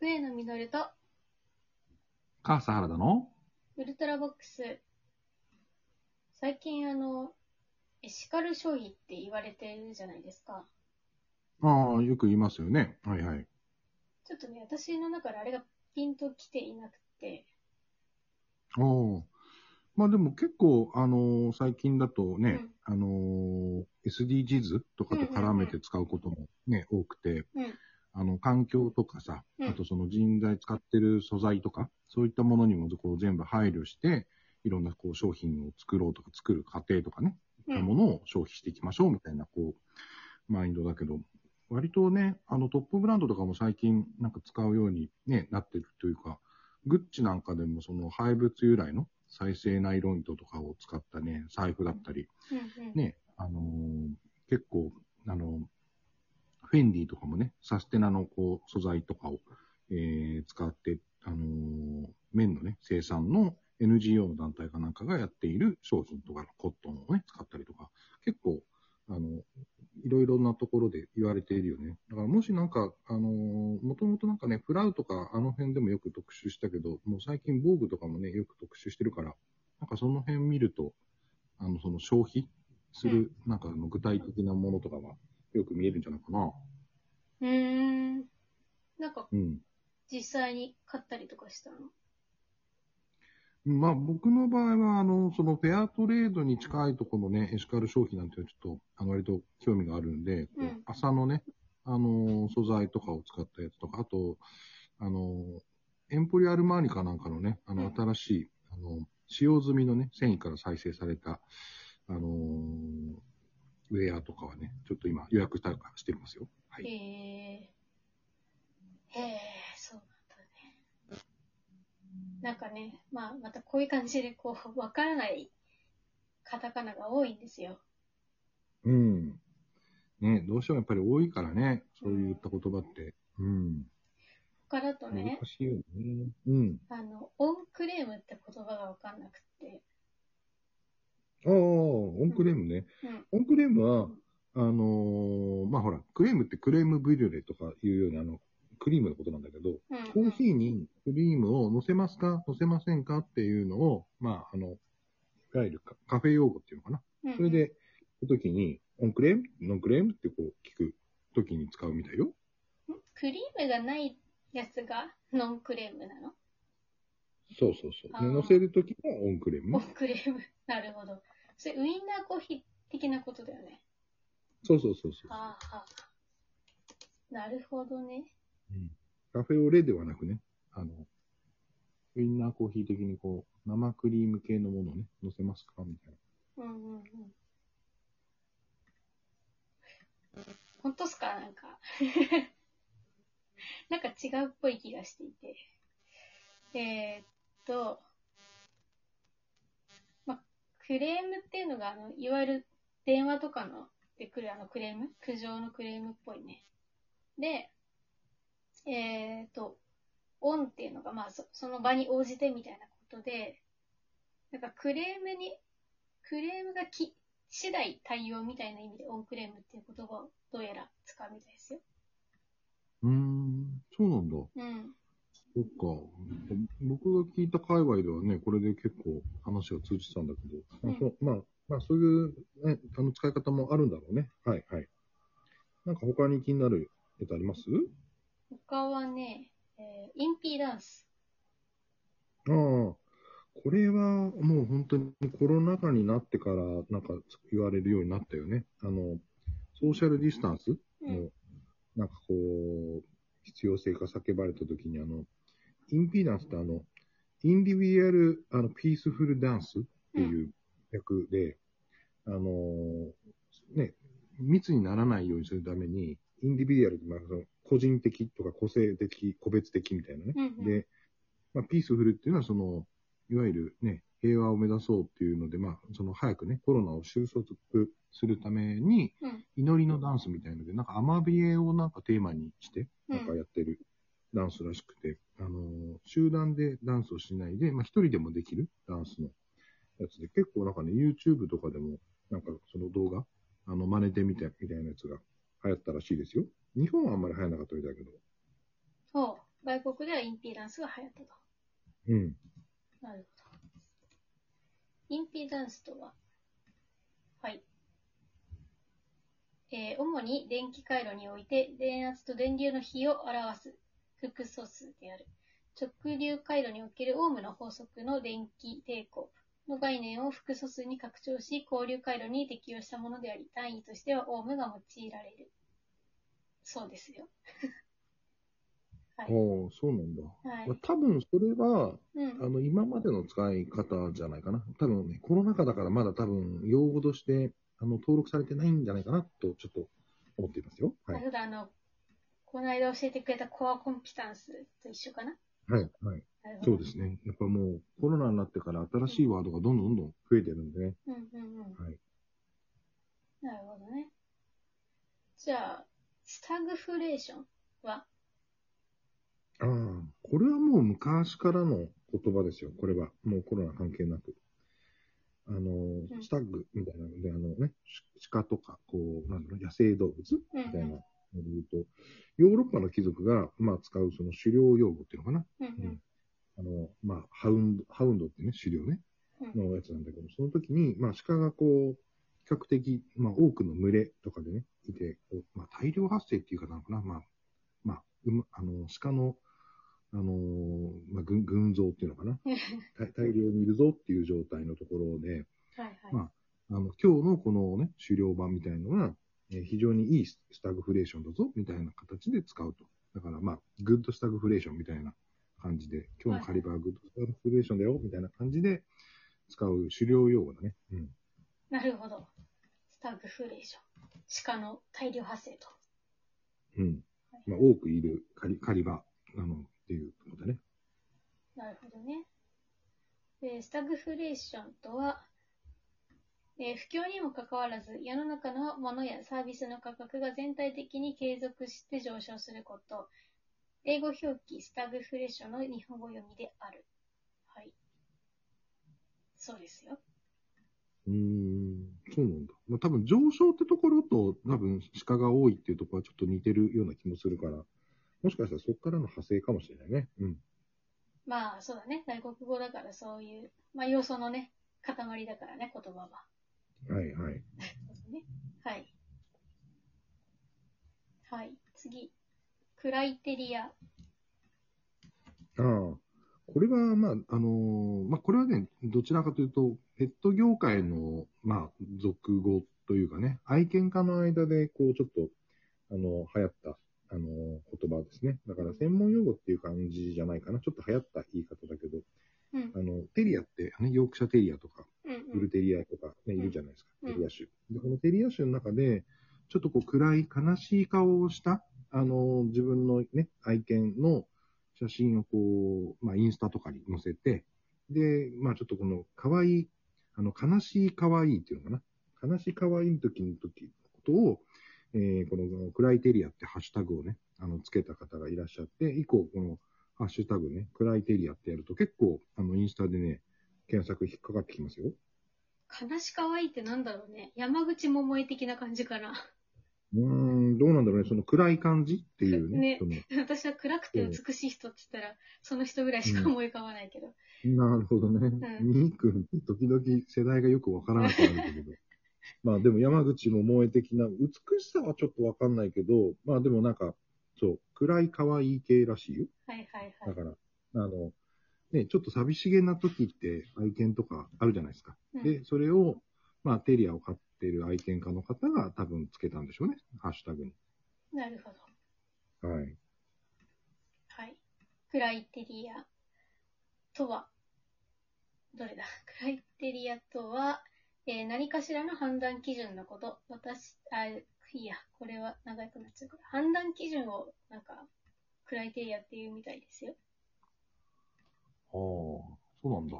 上野実とカーサ原田の？ウルトラボックス。最近あの、エシカル消費って言われてるじゃないですか。ああ、よく言いますよね。はいはい。ちょっとね、私の中であれがピンときていなくて。おお。まあでも結構、あのー最近だとね、あのー SDGs とかと絡めて使うこともね、多くて、うん。あの、環境とかさ、うんあとその人材使ってる素材とか、そういったものにもこう全部配慮して、いろんなこう商品を作ろうとか作る過程とかね、いったものを消費していきましょうみたいな、こう、マインドだけど、割とね、あのトップブランドとかも最近なんか使うように、ね、なってるというか、グッチなんかでもその廃物由来の再生ナイロン糸とかを使ったね、財布だったり。ね、あのー結構、あのーフェンディとかもね、サステナのこう素材とかを、えー使って、あのー綿のね、生産の NGO の団体かなんかがやっている商品とかのコットンをね、使ったりとか、結構、あの、いろいろなところで言われているよね。だからもしなんか、あのーもともとなんかね、フラウとかあの辺でもよく特集したけど、もう最近防具とかもね、よく特集してるから、なんかその辺見ると、あの、その消費する、なんかあの具体的なものとかがよく見えるんじゃないかな。うーん。なんかうん。実際に買ったりとかしたの？まあ僕の場合は、あの、そのフェアトレードに近いところのね、エシカル消費なんていうのはちょっと、あの、割と興味があるんで、こううん麻のね、あの、素材とかを使ったやつとか、あと、あの、エンポリアルマーニかなんかのね、あの、うん新しい、あの、使用済みのね、繊維から再生された、あの、ウェアとかはね、ちょっと今予約したりとかしてますよ。はへい。え。へえ、そうなんだね。なんかね、まあ、またこういう感じで、こう、わからないカタカナが多いんですよ。うん。ね、どうしてもやっぱり多いからね、そういった言葉って。うん。他だと難ね、しいよね。うん。あの、オンクレームって言葉がわかんなくて。ああ、オンクレームね。うん。オンクレームは、あのーまあほら、クレームってクレームブリュレとかいうように、あの、クリームのことなんだけど、うん、コーヒーにクリームを乗せますか乗せませんかっていうのを、まあ、あの、いわゆるカカフェ用語っていうのかな。うん、それで、聞くときに、オンクレーム？ノンクレーム？ってこう聞くときに使うみたいよ。うん？クリームがないやつがノンクレームなの？そうそうそう。あーで乗せるときはオンクレームオンクレーム。なるほど。それ、ウインナーコーヒー的なことだよね。そうそうそうそう。はあはあ。なるほどね。うんカフェオレではなくね、あの、ウインナーコーヒー的にこう、生クリーム系のものをね、乗せますかみたいな。うんうんうん。本当っすか？なんか。なんか違うっぽい気がしていて。えーっと、ま、クレームっていうのが、あの、いわゆる電話とかので来るあのクレーム？苦情のクレームっぽいね。で、えーっと、オンっていうのが、まあそ、その場に応じてみたいなことで、なんかクレームに、クレームがき次第対応みたいな意味でオンクレームっていう言葉をどうやら使うみたいですよ。うーん、そうなんだ。うん。そっか。僕が聞いた界隈ではね、これで結構話が通じてたんだけど、まあそうまあ、まあそういう、ね、あの使い方もあるんだろうね。はいはい。なんか他に気になるやつあります？他はね、えーインピーダンス。ああ、これはもう本当にコロナ禍になってからなんか言われるようになったよね。あの、ソーシャルディスタンスうん。の、なんかこう、必要性が叫ばれたときに、あの、インピーダンスってあの、インディビデュアル、あの、ピースフルダンスっていう役で、あの、ね、密にならないようにするために、インディビデュアルって、まあ、その個人的とか個性的、個別的みたいなね。うんうんで、まあ、ピースフルっていうのは、その、いわゆるね、平和を目指そうっていうので、まあ、その早くね、コロナを収束するために、うん。祈りのダンスみたいので、なんかアマビエをなんかテーマにして、うんなんかやってるダンスらしくて、あのー集団でダンスをしないで、まあ一人でもできるダンスのやつで、結構なんかね、YouTube とかでも、なんかその動画、あの、真似てみたみたいなやつが流行ったらしいですよ。日本はあんまり流行らなかったみたいだけど。そう。外国ではインピーダンスが流行ったと。うん。なるほど。インピーダンスとは、はい。えー主に電気回路において電圧と電流の比を表す複素数である。直流回路におけるオームの法則の電気抵抗の概念を複素数に拡張し、交流回路に適用したものであり、単位としてはオームが用いられる。そうですよ。はああい。、そうなんだ。はいまあ、多分それは、うんあ。の、今までの使い方じゃないかな。多分ね、コロナ禍だからまだ多分、用語として、あの、登録されてないんじゃないかなと、ちょっと思っていますよ。は。ないるほど、あの、この間教えてくれたコアコンピタンスと一緒かな？はい、はい。そうですね。やっぱもう、コロナになってから新しいワードがどんどんどんどん増えてるんでね。うんうんうん。はい。なるほどね。じゃあ、スタグフレーションは？ああ、これはもう昔からの言葉ですよ。これは。もうコロナ関係なく。あの、んスタッグみたいなので、あのね、し鹿とか、こう、なんだろう、野生動物うんみたいなので言うと、ヨーロッパの貴族が、まあ、使うその狩猟用語っていうのかな。うんうん。あの、まあ、ハウンド、ハウンドってね、狩猟ね、うん。のやつなんだけど、その時に、まあ、鹿がこう、比較的、まあ、多くの群れとかでね、いて、こうまあ、大量発生っていうかなのかな、まあ、まあ、うま、あの、鹿の、あのーまあ、群、群像っていうのかな、大大量にいるぞっていう状態のところで、はいはい。まあの、今日のこのね、狩猟版みたいのは、えー非常にいいスタグフレーションだぞ、みたいな形で使うと。だから、まあ、グッドスタグフレーションみたいな感じで、今日のカリバーはグッドスタグフレーションだよ、みたいな感じで使う狩猟用語だね。うん。なるほど。スタグフレーション。鹿の大量発生と。うん。まあ、多くいるカリカリバーなのっていうことだね。なるほどね。で、スタグフレーションとは、えー不況にもかかわらず、世の中のものやサービスの価格が全体的に継続して上昇すること。英語表記スタグフレーションの日本語読みである。はい。そうですよ。うーん、そうなんだ。まあ、多分上昇ってところと、多分鹿が多いっていうところはちょっと似てるような気もするから、もしかしたらそこからの派生かもしれないね。うん。まあ、そうだね。外国語だからそういう、まあ、要素のね、塊だからね、言葉は。はいはい。ね。はい。はい。次。クライテリア。ああ、これは、まあ、あのーまあ、これはね、どちらかというと、ペット業界の、まあ、俗語というかね、愛犬家の間で、こう、ちょっと、あの、流行った、あの言葉ですね。だから、専門用語っていう感じじゃないかな。ちょっと流行った言い方だけど、うん。あの、テリアって、ね、ヨークシャテリアとか、うんブルテリアとか、ね、いるじゃないですか。うんテリア種。で、このテリア種の中で、ちょっとこう暗い悲しい顔をした、あの、自分のね、愛犬の写真をこう、まあ、インスタとかに載せて、で、まあ、ちょっとこの可愛い、あの、悲しい可愛いっていうのかな。悲しい可愛い時の時のことを、えーこのクライテリアってハッシュタグをね、あの、つけた方がいらっしゃって、以降、このハッシュタグね、クライテリアってやると結構、あの、インスタでね、検索引っかかってきますよ。悲しかわいいってなんだろうね。山口百恵的な感じかな。うーん、どうなんだろうね。その暗い感じっていうね。ね私は暗くて美しい人って言ったら、その人ぐらいしか思い浮かばないけど。なるほどね。んみーくんって時々世代がよくわからなくなるんだけど。まあでも山口も萌え的な、美しさはちょっとわかんないけど、まあでもなんか、そう、暗い可愛い系らしいよ。はいはいはい。だから、あの、ね、ちょっと寂しげな時って愛犬とかあるじゃないですか。うんで、それを、まあテリアを飼ってる愛犬家の方が多分つけたんでしょうね。ハッシュタグに。なるほど。はい。はい。クライテリアとは、どれだ？クライテリアとは、えー何かしらの判断基準のこと。私、あ、いいや、これは長くなっちゃうから。判断基準を、なんか、クライテリアっていうみたいですよ。ああ、そうなんだ。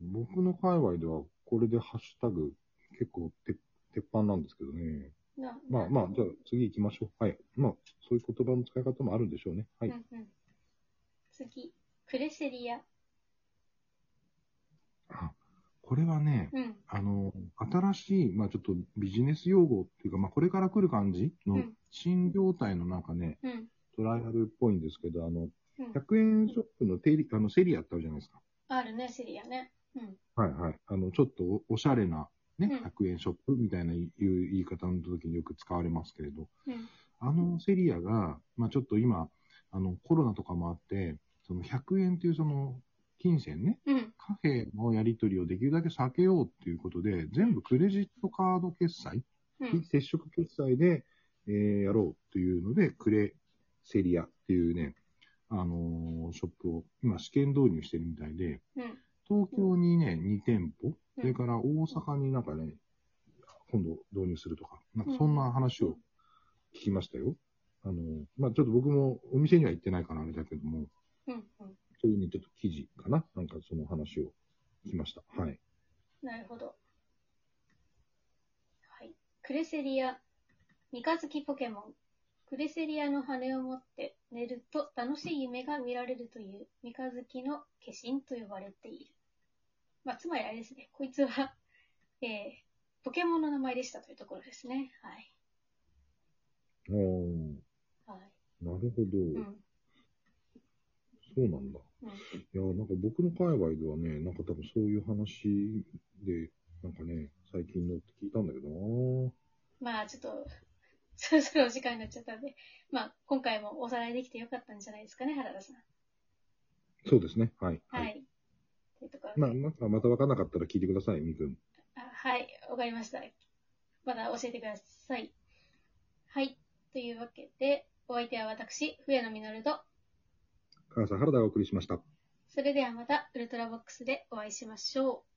僕の界隈では、これでハッシュタグ、結構て鉄板なんですけどね。なまあまあ、じゃあ次行きましょう。はい。まあ、そういう言葉の使い方もあるんでしょうね。はい。うんうん。次、クレセリア。あ、これはね、うん。あの、新しい、まあちょっとビジネス用語っていうか、まあこれから来る感じのうん新業態のなんかね、うん。トライアルっぽいんですけど、あの、うん。100円ショップのテリあのセリアってあるじゃないですか。あるね、セリアね。うん。はいはい。あの、ちょっとおおしゃれな、ね、うん100円ショップみたいないう言い方の時によく使われますけれど、うん。あのセリアが、まあちょっと今、あの、コロナとかもあって、その100円っていうその、金銭ね、うん。カフェのやり取りをできるだけ避けようっていうことで、全部クレジットカード決済、うん。非接触決済で、えーやろうというので、クレセリアっていうね、あのーショップを今試験導入してるみたいで、うん。東京にね、2店舗、うんそれから大阪になんかね、今度導入するとか、なんかそんな話を聞きましたよ。あのーまあちょっと僕もお店には行ってないからあれだけども、うん。うん。そういうね、ちょっと記事かな？なんかその話を聞きました。はい。なるほど。はい。クレセリア、三日月ポケモン。クレセリアの羽を持って寝ると楽しい夢が見られるという三日月の化身と呼ばれている。まあ、つまりあれですね。こいつは、えー、ポケモンの名前でしたというところですね。はい。ああ、はい。なるほど。うん。そうなんだ。うん。いや、なんか僕の界隈ではね、なんか多分そういう話で、なんかね、最近のって聞いたんだけどなまあ、ちょっと、そろそろお時間になっちゃったんで、まあ、今回もおさらいできてよかったんじゃないですかね、原田さん。そうですね。はい。はい。というところで。まあ、なんかまた分かんなかったら聞いてください、みくん。あはい、わかりました。まだ教えてください。はい。というわけで、お相手は私、笛野実と、母さん、原田がお送りしました。それではまたウルトラボックスでお会いしましょう。